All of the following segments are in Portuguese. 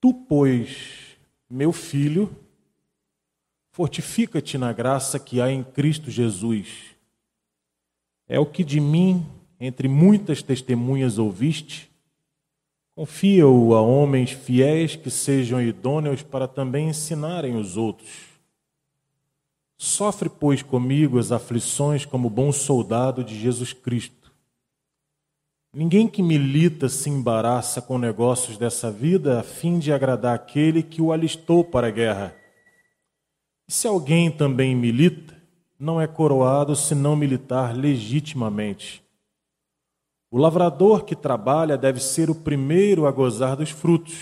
Tu, pois, meu filho, fortifica-te na graça que há em Cristo Jesus. É o que de mim, entre muitas testemunhas, ouviste. Confia-o a homens fiéis que sejam idôneos para também ensinarem os outros. Sofre, pois, comigo as aflições como bom soldado de Jesus Cristo. Ninguém que milita se embaraça com negócios dessa vida a fim de agradar aquele que o alistou para a guerra. E se alguém também milita, não é coroado se não militar legitimamente. O lavrador que trabalha deve ser o primeiro a gozar dos frutos.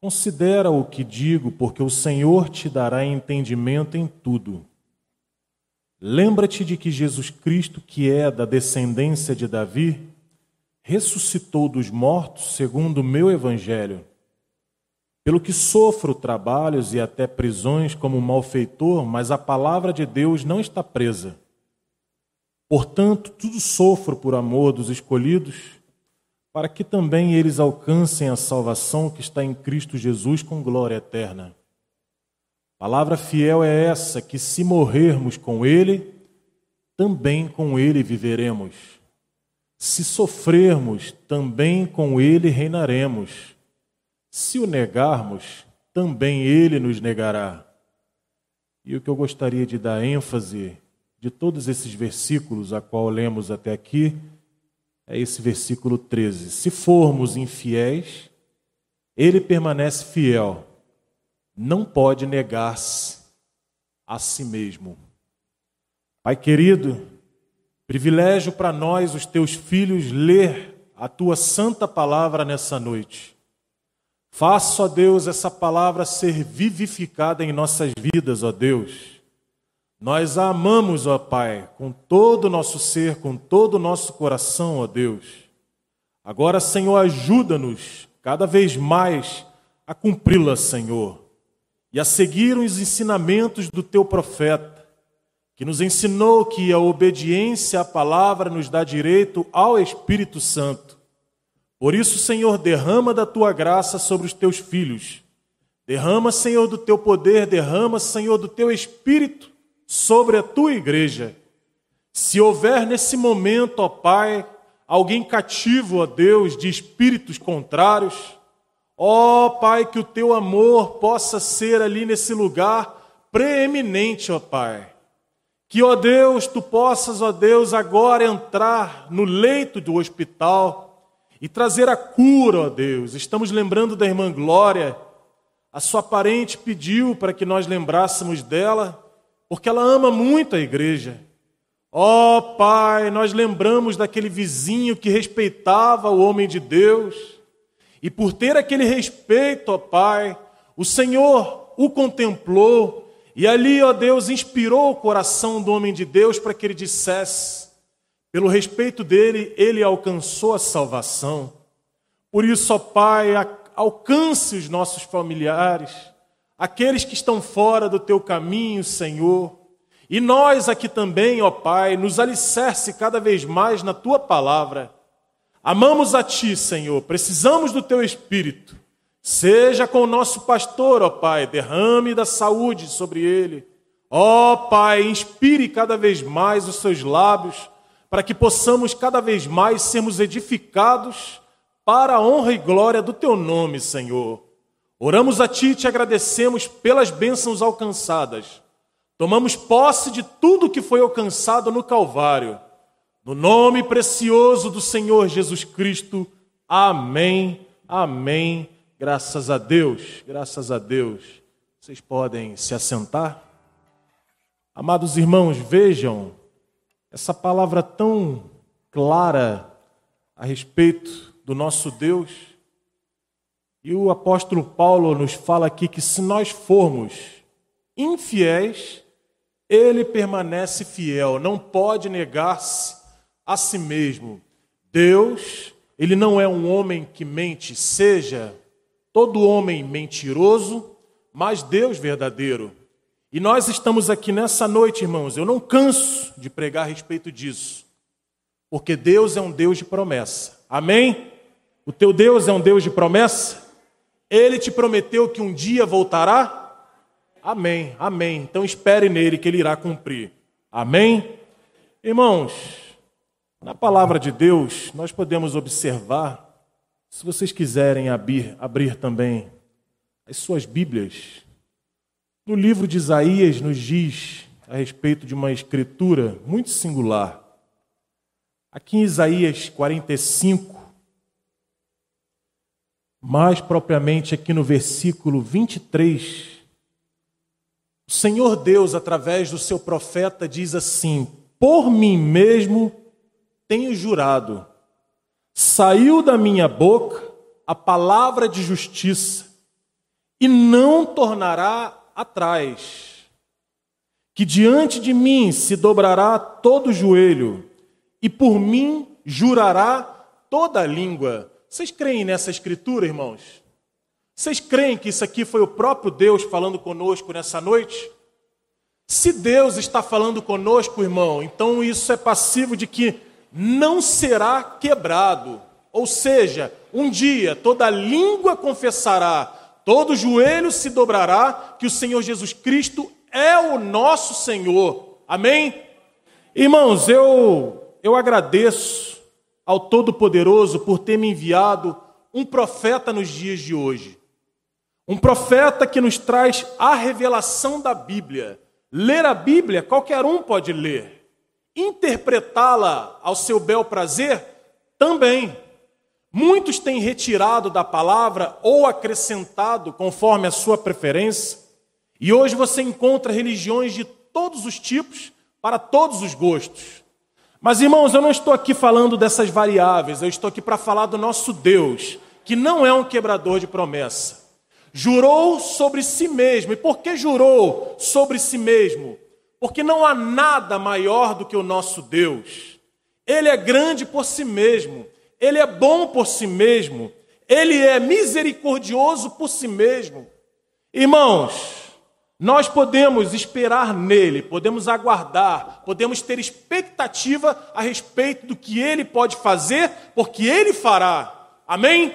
Considera o que digo, porque o Senhor te dará entendimento em tudo. Lembra-te de que Jesus Cristo, que é da descendência de Davi, ressuscitou dos mortos segundo o meu evangelho. Pelo que sofro trabalhos e até prisões como malfeitor, mas a palavra de Deus não está presa. Portanto, tudo sofro por amor dos escolhidos, para que também eles alcancem a salvação que está em Cristo Jesus com glória eterna. Palavra fiel é essa, que se morrermos com Ele, também com Ele viveremos. Se sofrermos, também com Ele reinaremos. Se o negarmos, também Ele nos negará. E o que eu gostaria de dar ênfase de todos esses versículos a qual lemos até aqui é esse versículo 13. Se formos infiéis, Ele permanece fiel não pode negar-se a si mesmo. Pai querido, privilégio para nós, os teus filhos, ler a tua santa palavra nessa noite. Faça, ó Deus, essa palavra ser vivificada em nossas vidas, ó Deus. Nós a amamos, ó Pai, com todo o nosso ser, com todo o nosso coração, ó Deus. Agora, Senhor, ajuda-nos cada vez mais a cumpri-la, Senhor e a seguir os ensinamentos do teu profeta, que nos ensinou que a obediência à palavra nos dá direito ao Espírito Santo. Por isso, Senhor, derrama da tua graça sobre os teus filhos. Derrama, Senhor, do teu poder, derrama, Senhor, do teu espírito sobre a tua igreja. Se houver nesse momento, ó Pai, alguém cativo, ó Deus, de espíritos contrários, Ó oh, Pai, que o teu amor possa ser ali nesse lugar preeminente, ó oh, Pai. Que, ó oh, Deus, tu possas, ó Deus, agora entrar no leito do hospital e trazer a cura, ó Deus. Estamos lembrando da irmã Glória. A sua parente pediu para que nós lembrássemos dela, porque ela ama muito a igreja. Ó Pai, nós lembramos daquele vizinho que respeitava o homem de Deus e por ter aquele respeito, ó Pai, o Senhor o contemplou e ali, ó Deus, inspirou o coração do homem de Deus para que ele dissesse: pelo respeito dele, ele alcançou a salvação. Por isso, ó Pai, alcance os nossos familiares, aqueles que estão fora do teu caminho, Senhor. E nós aqui também, ó Pai, nos alicerce cada vez mais na tua palavra Amamos a Ti, Senhor, precisamos do Teu Espírito. Seja com o nosso pastor, ó Pai, derrame da saúde sobre ele. Ó Pai, inspire cada vez mais os seus lábios, para que possamos cada vez mais sermos edificados para a honra e glória do Teu nome, Senhor. Oramos a Ti e te agradecemos pelas bênçãos alcançadas. Tomamos posse de tudo que foi alcançado no Calvário no nome precioso do Senhor Jesus Cristo. Amém. Amém. Graças a Deus. Graças a Deus. Vocês podem se assentar? Amados irmãos, vejam essa palavra tão clara a respeito do nosso Deus. E o apóstolo Paulo nos fala aqui que se nós formos infiéis, ele permanece fiel, não pode negar-se a si mesmo. Deus, ele não é um homem que mente, seja todo homem mentiroso, mas Deus verdadeiro. E nós estamos aqui nessa noite, irmãos, eu não canso de pregar a respeito disso, porque Deus é um Deus de promessa. Amém? O teu Deus é um Deus de promessa? Ele te prometeu que um dia voltará? Amém, amém. Então espere nele que ele irá cumprir. Amém? Irmãos, na palavra de Deus, nós podemos observar, se vocês quiserem abrir, abrir também as suas Bíblias, no livro de Isaías nos diz a respeito de uma escritura muito singular. Aqui em Isaías 45, mais propriamente aqui no versículo 23, o Senhor Deus, através do seu profeta, diz assim: Por mim mesmo tenho jurado, saiu da minha boca a palavra de justiça, e não tornará atrás. Que diante de mim se dobrará todo o joelho, e por mim jurará toda a língua. Vocês creem nessa escritura, irmãos? Vocês creem que isso aqui foi o próprio Deus falando conosco nessa noite? Se Deus está falando conosco, irmão, então isso é passivo de que não será quebrado. Ou seja, um dia toda língua confessará, todo joelho se dobrará que o Senhor Jesus Cristo é o nosso Senhor. Amém? Irmãos, eu eu agradeço ao Todo-Poderoso por ter me enviado um profeta nos dias de hoje. Um profeta que nos traz a revelação da Bíblia. Ler a Bíblia, qualquer um pode ler. Interpretá-la ao seu bel prazer, também. Muitos têm retirado da palavra ou acrescentado conforme a sua preferência. E hoje você encontra religiões de todos os tipos, para todos os gostos. Mas irmãos, eu não estou aqui falando dessas variáveis, eu estou aqui para falar do nosso Deus, que não é um quebrador de promessa. Jurou sobre si mesmo. E por que jurou sobre si mesmo? Porque não há nada maior do que o nosso Deus. Ele é grande por si mesmo, ele é bom por si mesmo, ele é misericordioso por si mesmo. Irmãos, nós podemos esperar nele, podemos aguardar, podemos ter expectativa a respeito do que ele pode fazer, porque ele fará. Amém?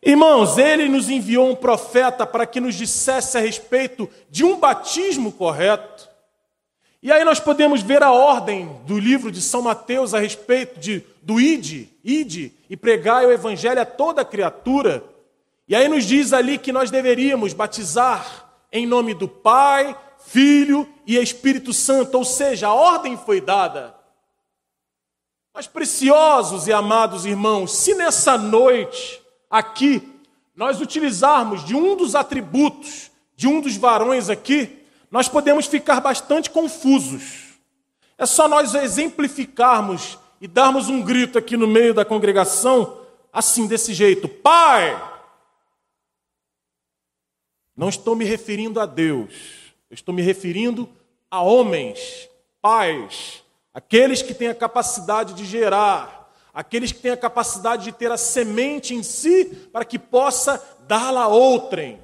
Irmãos, ele nos enviou um profeta para que nos dissesse a respeito de um batismo correto. E aí nós podemos ver a ordem do livro de São Mateus a respeito de, do ide, ide e pregai o evangelho a toda criatura. E aí nos diz ali que nós deveríamos batizar em nome do Pai, Filho e Espírito Santo, ou seja, a ordem foi dada. Mas, preciosos e amados irmãos, se nessa noite aqui nós utilizarmos de um dos atributos de um dos varões aqui, nós podemos ficar bastante confusos. É só nós exemplificarmos e darmos um grito aqui no meio da congregação, assim, desse jeito: Pai! Não estou me referindo a Deus, eu estou me referindo a homens, pais, aqueles que têm a capacidade de gerar, aqueles que têm a capacidade de ter a semente em si para que possa dá-la a outrem.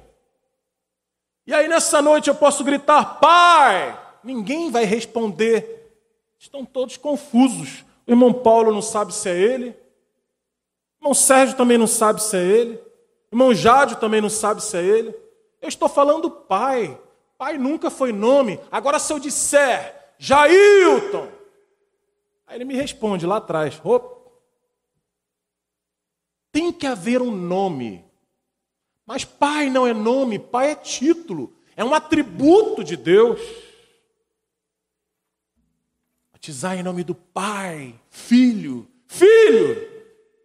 E aí nessa noite eu posso gritar: Pai! Ninguém vai responder. Estão todos confusos. O irmão Paulo não sabe se é ele. O irmão Sérgio também não sabe se é ele. O irmão Jádio também não sabe se é ele. Eu estou falando pai. Pai nunca foi nome. Agora, se eu disser Jailton, aí ele me responde lá atrás: Opa. tem que haver um nome. Mas pai não é nome, pai é título, é um atributo de Deus. Batizar em nome do Pai, Filho, Filho.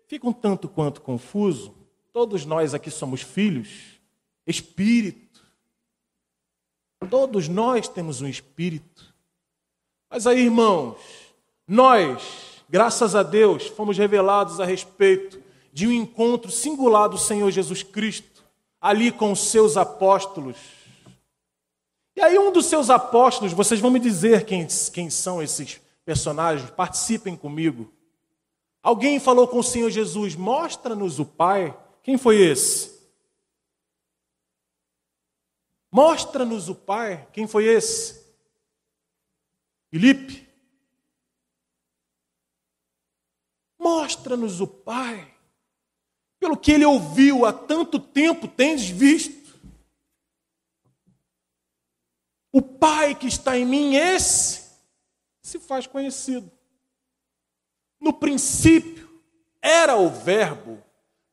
Fica um tanto quanto confuso. Todos nós aqui somos filhos. Espírito. Todos nós temos um espírito. Mas aí, irmãos, nós, graças a Deus, fomos revelados a respeito de um encontro singular do Senhor Jesus Cristo, ali com os seus apóstolos. E aí, um dos seus apóstolos, vocês vão me dizer quem, quem são esses personagens, participem comigo. Alguém falou com o Senhor Jesus: Mostra-nos o Pai. Quem foi esse? Mostra-nos o Pai. Quem foi esse? Filipe. Mostra-nos o Pai. Pelo que ele ouviu há tanto tempo, tendes visto. O Pai que está em mim, esse se faz conhecido. No princípio era o Verbo,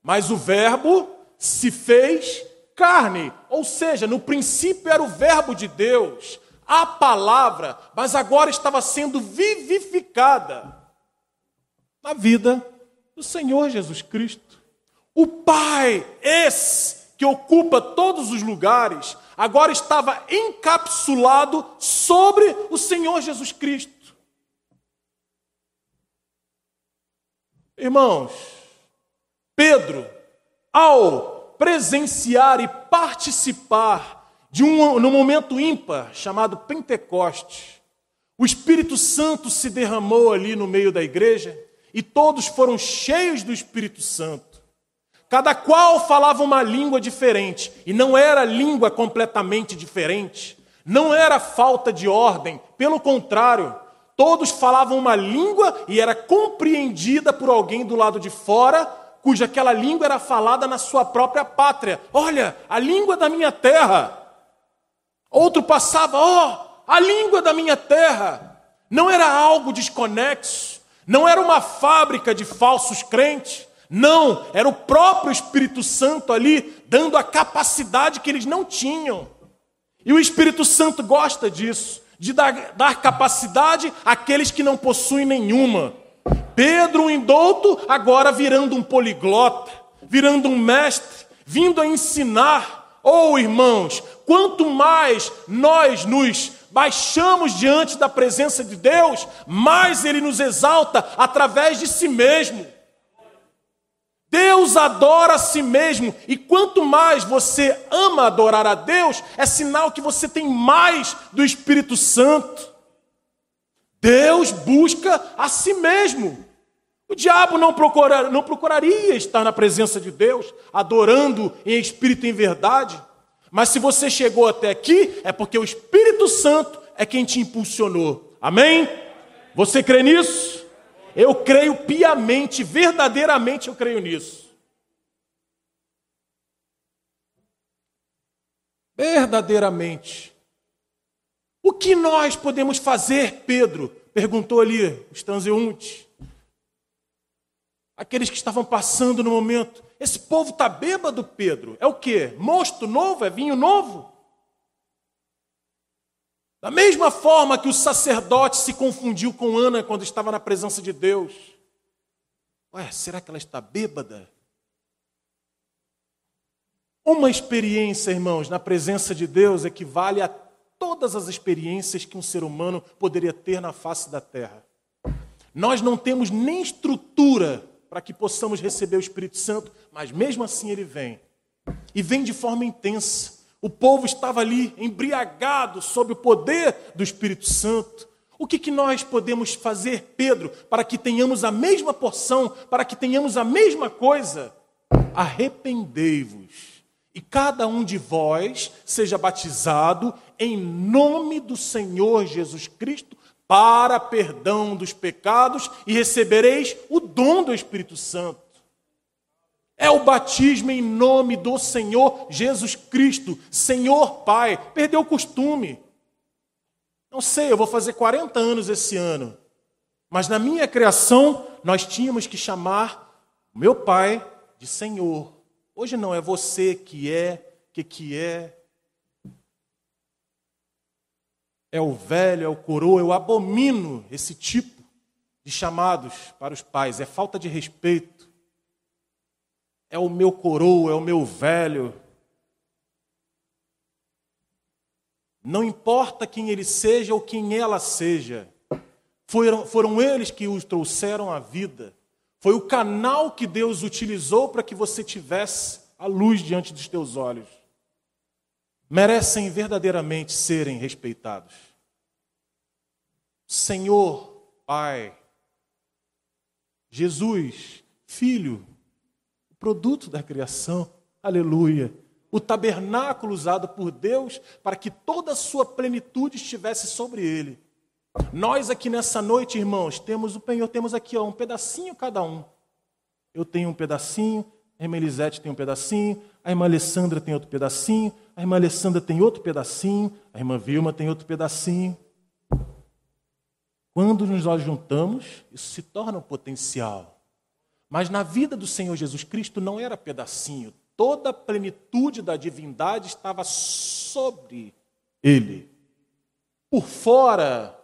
mas o Verbo se fez carne, ou seja, no princípio era o Verbo de Deus, a palavra, mas agora estava sendo vivificada na vida do Senhor Jesus Cristo. O Pai, esse que ocupa todos os lugares, agora estava encapsulado sobre o Senhor Jesus Cristo. Irmãos, Pedro, ao presenciar e participar de um no momento ímpar chamado Pentecoste, o Espírito Santo se derramou ali no meio da igreja e todos foram cheios do Espírito Santo. Cada qual falava uma língua diferente, e não era língua completamente diferente, não era falta de ordem, pelo contrário, Todos falavam uma língua e era compreendida por alguém do lado de fora, cuja aquela língua era falada na sua própria pátria. Olha, a língua da minha terra. Outro passava, ó, oh, a língua da minha terra. Não era algo desconexo, não era uma fábrica de falsos crentes. Não, era o próprio Espírito Santo ali dando a capacidade que eles não tinham. E o Espírito Santo gosta disso de dar, dar capacidade àqueles que não possuem nenhuma. Pedro, um indouto, agora virando um poliglota, virando um mestre, vindo a ensinar. Oh, irmãos, quanto mais nós nos baixamos diante da presença de Deus, mais Ele nos exalta através de si mesmo. Deus adora a si mesmo, e quanto mais você ama adorar a Deus, é sinal que você tem mais do Espírito Santo. Deus busca a si mesmo. O diabo não, procura, não procuraria estar na presença de Deus, adorando em espírito e em verdade. Mas se você chegou até aqui, é porque o Espírito Santo é quem te impulsionou. Amém? Você crê nisso? Eu creio piamente, verdadeiramente eu creio nisso. Verdadeiramente. O que nós podemos fazer, Pedro? Perguntou ali os transeuntes. Aqueles que estavam passando no momento. Esse povo está bêbado, Pedro. É o quê? Mosto novo? É vinho novo? Da mesma forma que o sacerdote se confundiu com Ana quando estava na presença de Deus. Ué, será que ela está bêbada? Uma experiência, irmãos, na presença de Deus equivale a todas as experiências que um ser humano poderia ter na face da terra. Nós não temos nem estrutura para que possamos receber o Espírito Santo, mas mesmo assim ele vem. E vem de forma intensa. O povo estava ali embriagado sob o poder do Espírito Santo. O que, que nós podemos fazer, Pedro, para que tenhamos a mesma porção, para que tenhamos a mesma coisa? Arrependei-vos, e cada um de vós seja batizado em nome do Senhor Jesus Cristo para perdão dos pecados e recebereis o dom do Espírito Santo. É o batismo em nome do Senhor Jesus Cristo, Senhor Pai. Perdeu o costume. Não sei, eu vou fazer 40 anos esse ano. Mas na minha criação, nós tínhamos que chamar meu pai de Senhor. Hoje não, é você que é, que que é. É o velho, é o coroa, eu abomino esse tipo de chamados para os pais. É falta de respeito é o meu coroa, é o meu velho. Não importa quem ele seja ou quem ela seja, foram, foram eles que os trouxeram à vida. Foi o canal que Deus utilizou para que você tivesse a luz diante dos teus olhos. Merecem verdadeiramente serem respeitados. Senhor, Pai, Jesus, Filho, produto da criação. Aleluia. O tabernáculo usado por Deus para que toda a sua plenitude estivesse sobre ele. Nós aqui nessa noite, irmãos, temos o penhor, temos aqui ó, um pedacinho cada um. Eu tenho um pedacinho, a irmã Elisete tem um pedacinho, a irmã Alessandra tem outro pedacinho, a irmã Alessandra tem outro pedacinho, a irmã Vilma tem outro pedacinho. Quando nos juntamos, isso se torna um potencial. Mas na vida do Senhor Jesus Cristo não era pedacinho, toda a plenitude da divindade estava sobre ele. Por fora,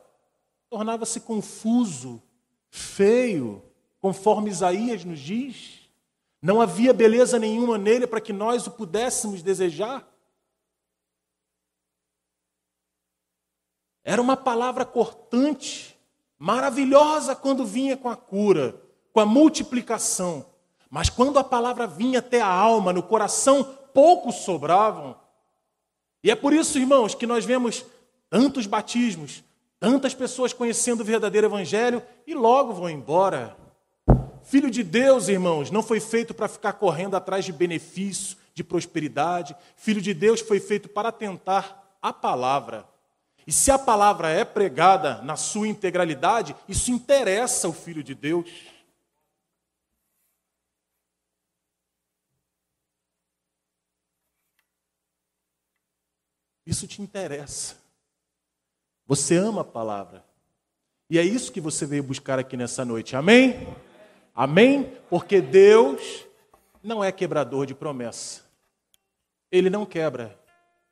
tornava-se confuso, feio, conforme Isaías nos diz. Não havia beleza nenhuma nele para que nós o pudéssemos desejar. Era uma palavra cortante, maravilhosa quando vinha com a cura, com a multiplicação. Mas quando a palavra vinha até a alma, no coração, poucos sobravam. E é por isso, irmãos, que nós vemos tantos batismos, tantas pessoas conhecendo o verdadeiro evangelho e logo vão embora. Filho de Deus, irmãos, não foi feito para ficar correndo atrás de benefício, de prosperidade. Filho de Deus foi feito para tentar a palavra. E se a palavra é pregada na sua integralidade, isso interessa o Filho de Deus. Isso te interessa. Você ama a palavra. E é isso que você veio buscar aqui nessa noite. Amém? Amém? Porque Deus não é quebrador de promessa. Ele não quebra.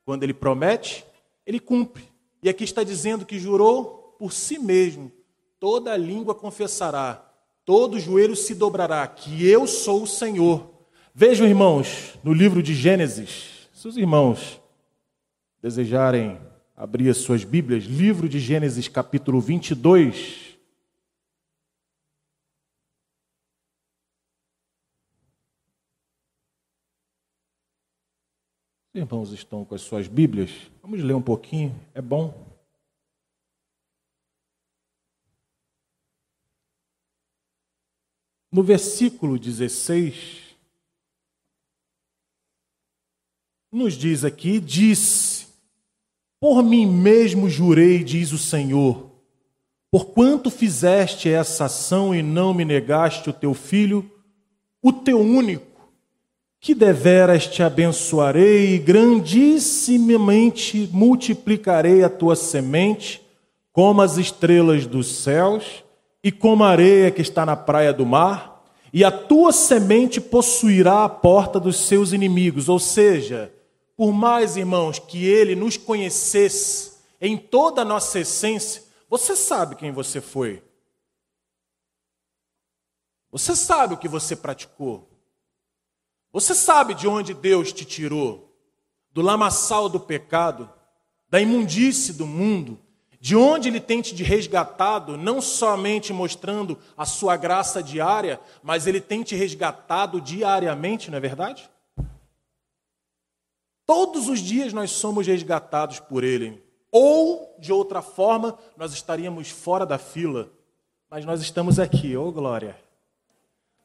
Quando ele promete, ele cumpre. E aqui está dizendo que jurou por si mesmo: toda língua confessará, todo joelho se dobrará, que eu sou o Senhor. Vejam, irmãos, no livro de Gênesis, se os irmãos desejarem abrir as suas Bíblias, livro de Gênesis, capítulo 22. Os irmãos estão com as suas Bíblias? Vamos ler um pouquinho, é bom. No versículo 16, nos diz aqui: Disse, por mim mesmo jurei, diz o Senhor, porquanto fizeste essa ação e não me negaste o teu filho, o teu único que deveras te abençoarei e grandissimamente multiplicarei a tua semente, como as estrelas dos céus e como a areia que está na praia do mar, e a tua semente possuirá a porta dos seus inimigos. Ou seja, por mais, irmãos, que ele nos conhecesse em toda a nossa essência, você sabe quem você foi. Você sabe o que você praticou. Você sabe de onde Deus te tirou? Do lamaçal do pecado, da imundície do mundo, de onde Ele tem te resgatado, não somente mostrando a sua graça diária, mas Ele tem te resgatado diariamente, não é verdade? Todos os dias nós somos resgatados por Ele. Ou, de outra forma, nós estaríamos fora da fila. Mas nós estamos aqui, ô oh glória.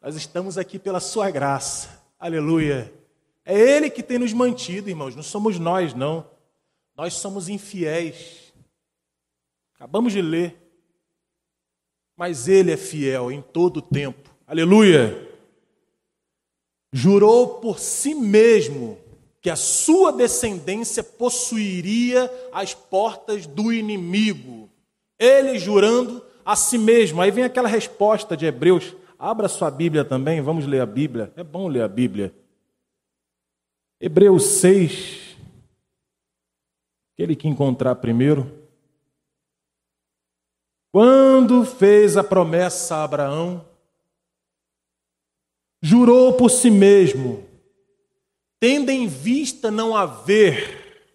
Nós estamos aqui pela Sua graça. Aleluia. É Ele que tem nos mantido, irmãos, não somos nós, não. Nós somos infiéis. Acabamos de ler. Mas Ele é fiel em todo o tempo. Aleluia. Jurou por si mesmo que a sua descendência possuiria as portas do inimigo. Ele jurando a si mesmo. Aí vem aquela resposta de Hebreus Abra sua Bíblia também, vamos ler a Bíblia. É bom ler a Bíblia. Hebreus 6. Aquele que encontrar primeiro. Quando fez a promessa a Abraão, jurou por si mesmo, tendo em vista não haver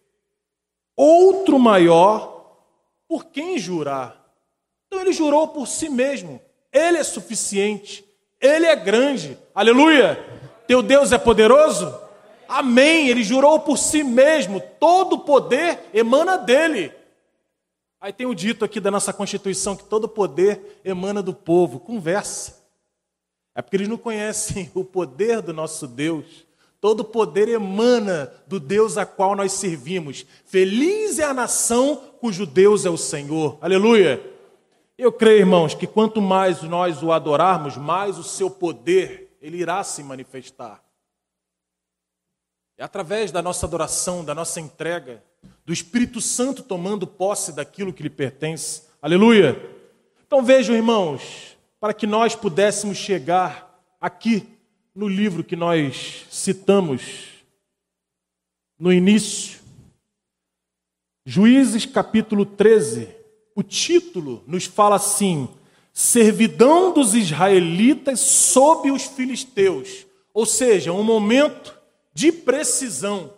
outro maior por quem jurar. Então ele jurou por si mesmo. Ele é suficiente, Ele é grande. Aleluia! Teu Deus é poderoso? Amém. Ele jurou por si mesmo, todo o poder emana dele. Aí tem o dito aqui da nossa Constituição que todo poder emana do povo. Conversa. É porque eles não conhecem o poder do nosso Deus. Todo poder emana do Deus a qual nós servimos. Feliz é a nação cujo Deus é o Senhor. Aleluia. Eu creio, irmãos, que quanto mais nós o adorarmos, mais o seu poder ele irá se manifestar. É através da nossa adoração, da nossa entrega, do Espírito Santo tomando posse daquilo que lhe pertence. Aleluia! Então vejam, irmãos, para que nós pudéssemos chegar aqui no livro que nós citamos no início, Juízes capítulo 13, o título nos fala assim: servidão dos israelitas sob os filisteus. Ou seja, um momento de precisão,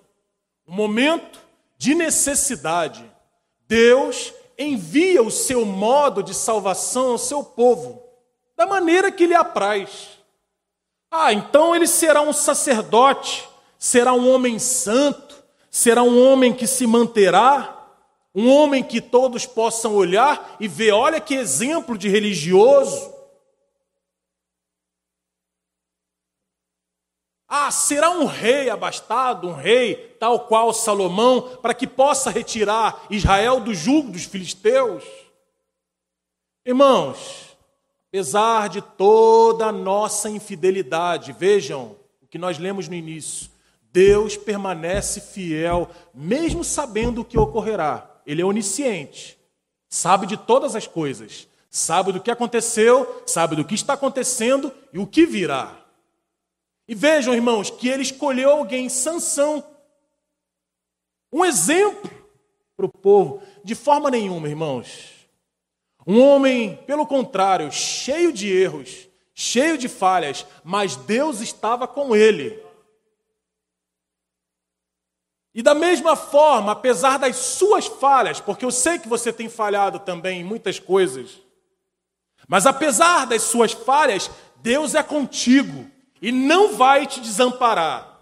um momento de necessidade. Deus envia o seu modo de salvação ao seu povo, da maneira que lhe apraz. Ah, então ele será um sacerdote, será um homem santo, será um homem que se manterá um homem que todos possam olhar e ver, olha que exemplo de religioso. Ah, será um rei abastado, um rei tal qual Salomão, para que possa retirar Israel do jugo dos filisteus? Irmãos, apesar de toda a nossa infidelidade, vejam o que nós lemos no início, Deus permanece fiel, mesmo sabendo o que ocorrerá. Ele é onisciente, sabe de todas as coisas, sabe do que aconteceu, sabe do que está acontecendo e o que virá. E vejam, irmãos, que ele escolheu alguém, Sansão, um exemplo para o povo, de forma nenhuma, irmãos. Um homem, pelo contrário, cheio de erros, cheio de falhas, mas Deus estava com ele. E da mesma forma, apesar das suas falhas, porque eu sei que você tem falhado também em muitas coisas, mas apesar das suas falhas, Deus é contigo e não vai te desamparar.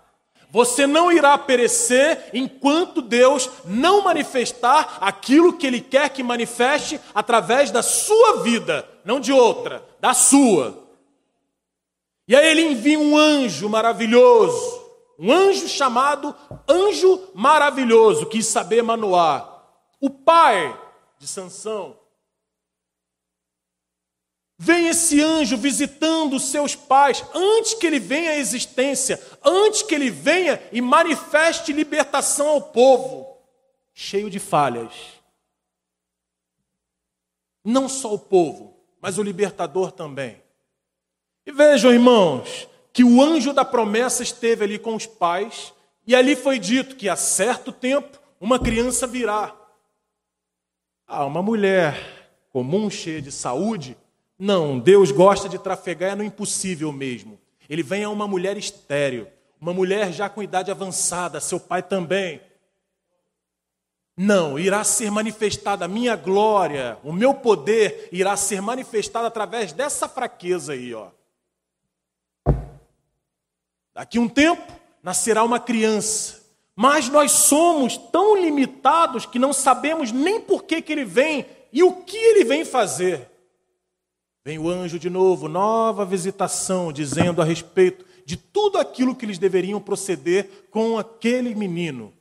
Você não irá perecer enquanto Deus não manifestar aquilo que Ele quer que manifeste através da sua vida, não de outra, da sua. E aí Ele envia um anjo maravilhoso um anjo chamado Anjo Maravilhoso, quis saber Manoá. O pai de Sansão. Vem esse anjo visitando seus pais antes que ele venha à existência, antes que ele venha e manifeste libertação ao povo, cheio de falhas. Não só o povo, mas o libertador também. E vejam, irmãos, que o anjo da promessa esteve ali com os pais, e ali foi dito que a certo tempo uma criança virá. Ah, uma mulher comum, cheia de saúde? Não, Deus gosta de trafegar é no impossível mesmo. Ele vem a uma mulher estéril, uma mulher já com idade avançada, seu pai também. Não, irá ser manifestada a minha glória, o meu poder irá ser manifestado através dessa fraqueza aí, ó. Daqui um tempo nascerá uma criança. Mas nós somos tão limitados que não sabemos nem por que, que ele vem e o que ele vem fazer. Vem o anjo de novo, nova visitação, dizendo a respeito de tudo aquilo que eles deveriam proceder com aquele menino.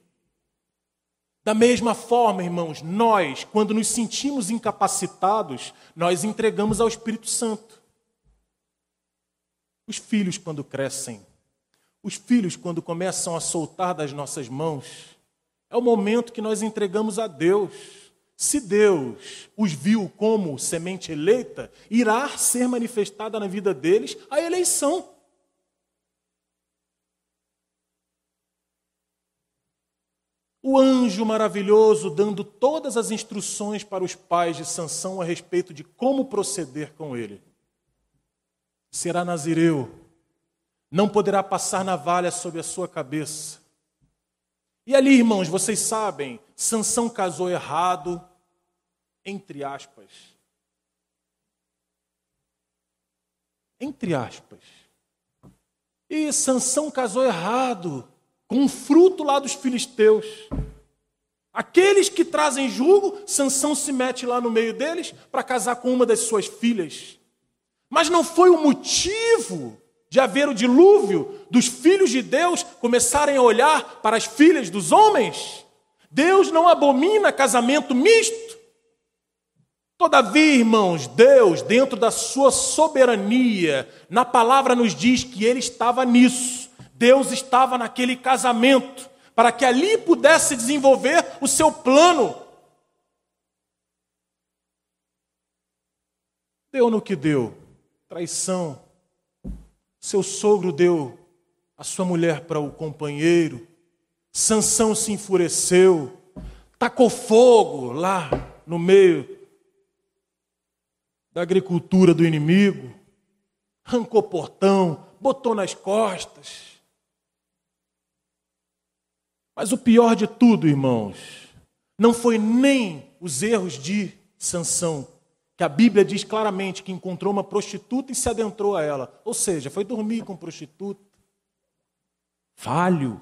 Da mesma forma, irmãos, nós, quando nos sentimos incapacitados, nós entregamos ao Espírito Santo. Os filhos, quando crescem, os filhos, quando começam a soltar das nossas mãos, é o momento que nós entregamos a Deus. Se Deus os viu como semente eleita, irá ser manifestada na vida deles a eleição. O anjo maravilhoso dando todas as instruções para os pais de Sansão a respeito de como proceder com ele. Será nazireu não poderá passar navalha sobre a sua cabeça. E ali, irmãos, vocês sabem, Sansão casou errado, entre aspas. Entre aspas. E Sansão casou errado, com um fruto lá dos filisteus. Aqueles que trazem julgo, Sansão se mete lá no meio deles para casar com uma das suas filhas. Mas não foi o motivo de haver o dilúvio, dos filhos de Deus começarem a olhar para as filhas dos homens. Deus não abomina casamento misto. Todavia, irmãos, Deus, dentro da sua soberania, na palavra nos diz que ele estava nisso. Deus estava naquele casamento, para que ali pudesse desenvolver o seu plano. Deu no que deu, traição. Seu sogro deu a sua mulher para o companheiro. Sansão se enfureceu, tacou fogo lá no meio da agricultura do inimigo, arrancou portão, botou nas costas. Mas o pior de tudo, irmãos, não foi nem os erros de Sansão, que a Bíblia diz claramente que encontrou uma prostituta e se adentrou a ela. Ou seja, foi dormir com prostituta. Falho.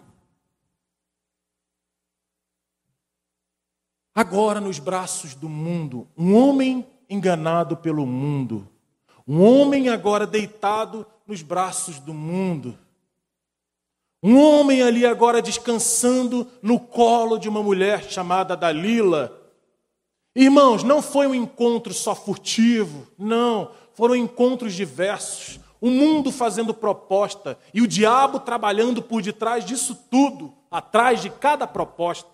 Agora, nos braços do mundo, um homem enganado pelo mundo, um homem agora deitado nos braços do mundo, um homem ali agora descansando no colo de uma mulher chamada Dalila. Irmãos, não foi um encontro só furtivo, não, foram encontros diversos. O mundo fazendo proposta e o diabo trabalhando por detrás disso tudo, atrás de cada proposta.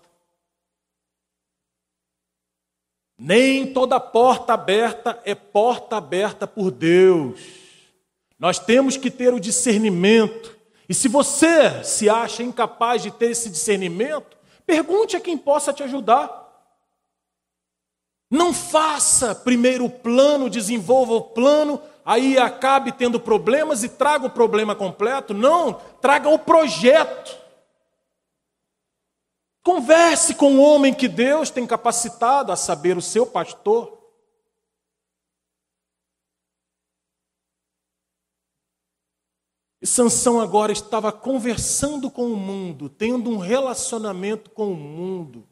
Nem toda porta aberta é porta aberta por Deus. Nós temos que ter o discernimento e se você se acha incapaz de ter esse discernimento, pergunte a quem possa te ajudar. Não faça primeiro o plano, desenvolva o plano, aí acabe tendo problemas e traga o problema completo. Não, traga o projeto. Converse com o homem que Deus tem capacitado a saber o seu pastor. E Sansão agora estava conversando com o mundo, tendo um relacionamento com o mundo,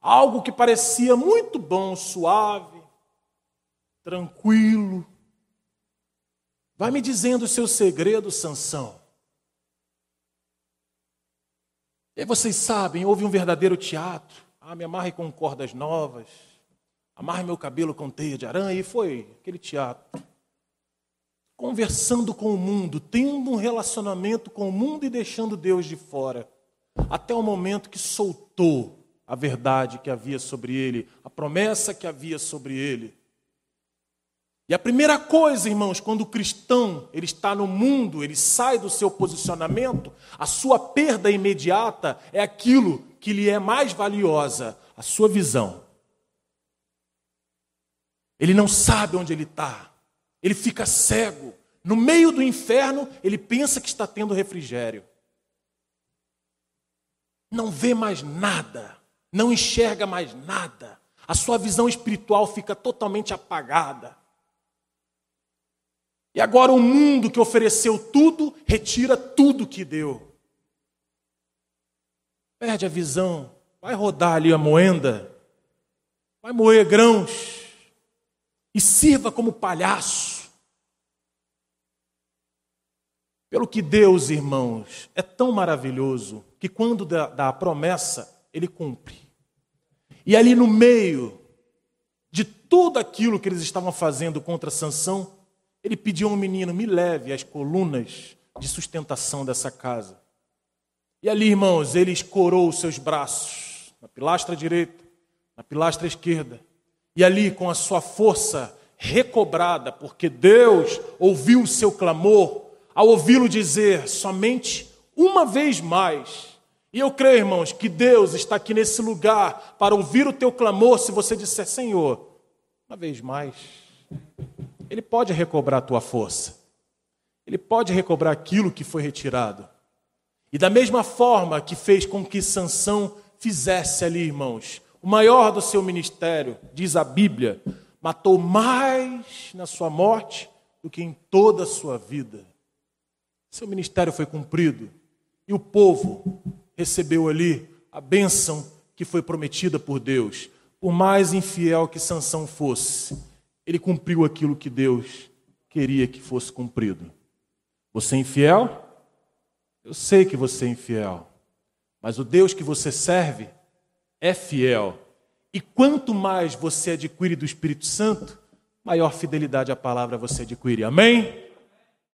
algo que parecia muito bom, suave, tranquilo. Vai me dizendo o seu segredo, Sansão. E aí vocês sabem, houve um verdadeiro teatro. Ah, me amarre com cordas novas, amarre meu cabelo com teia de aranha, e foi aquele teatro conversando com o mundo, tendo um relacionamento com o mundo e deixando Deus de fora, até o momento que soltou a verdade que havia sobre ele, a promessa que havia sobre ele. E a primeira coisa, irmãos, quando o cristão ele está no mundo, ele sai do seu posicionamento, a sua perda imediata é aquilo que lhe é mais valiosa, a sua visão. Ele não sabe onde ele está. Ele fica cego. No meio do inferno, ele pensa que está tendo refrigério. Não vê mais nada, não enxerga mais nada. A sua visão espiritual fica totalmente apagada. E agora o mundo que ofereceu tudo, retira tudo que deu. Perde a visão, vai rodar ali a moenda, vai moer grãos e sirva como palhaço. Pelo que Deus, irmãos, é tão maravilhoso que quando dá, a promessa, Ele cumpre. E ali no meio de tudo aquilo que eles estavam fazendo contra Sansão, ele pediu a um menino: me leve às colunas de sustentação dessa casa. E ali, irmãos, ele escorou os seus braços na pilastra direita, na pilastra esquerda, e ali, com a sua força recobrada, porque Deus ouviu o seu clamor, ao ouvi-lo dizer somente uma vez mais. E eu creio, irmãos, que Deus está aqui nesse lugar para ouvir o teu clamor se você disser, Senhor, uma vez mais. Ele pode recobrar a tua força. Ele pode recobrar aquilo que foi retirado. E da mesma forma que fez com que Sansão fizesse ali, irmãos, o maior do seu ministério, diz a Bíblia, matou mais na sua morte do que em toda a sua vida. Seu ministério foi cumprido e o povo recebeu ali a bênção que foi prometida por Deus. Por mais infiel que Sansão fosse, ele cumpriu aquilo que Deus queria que fosse cumprido. Você é infiel? Eu sei que você é infiel, mas o Deus que você serve é fiel e quanto mais você adquire do Espírito Santo, maior fidelidade à palavra você adquire. Amém?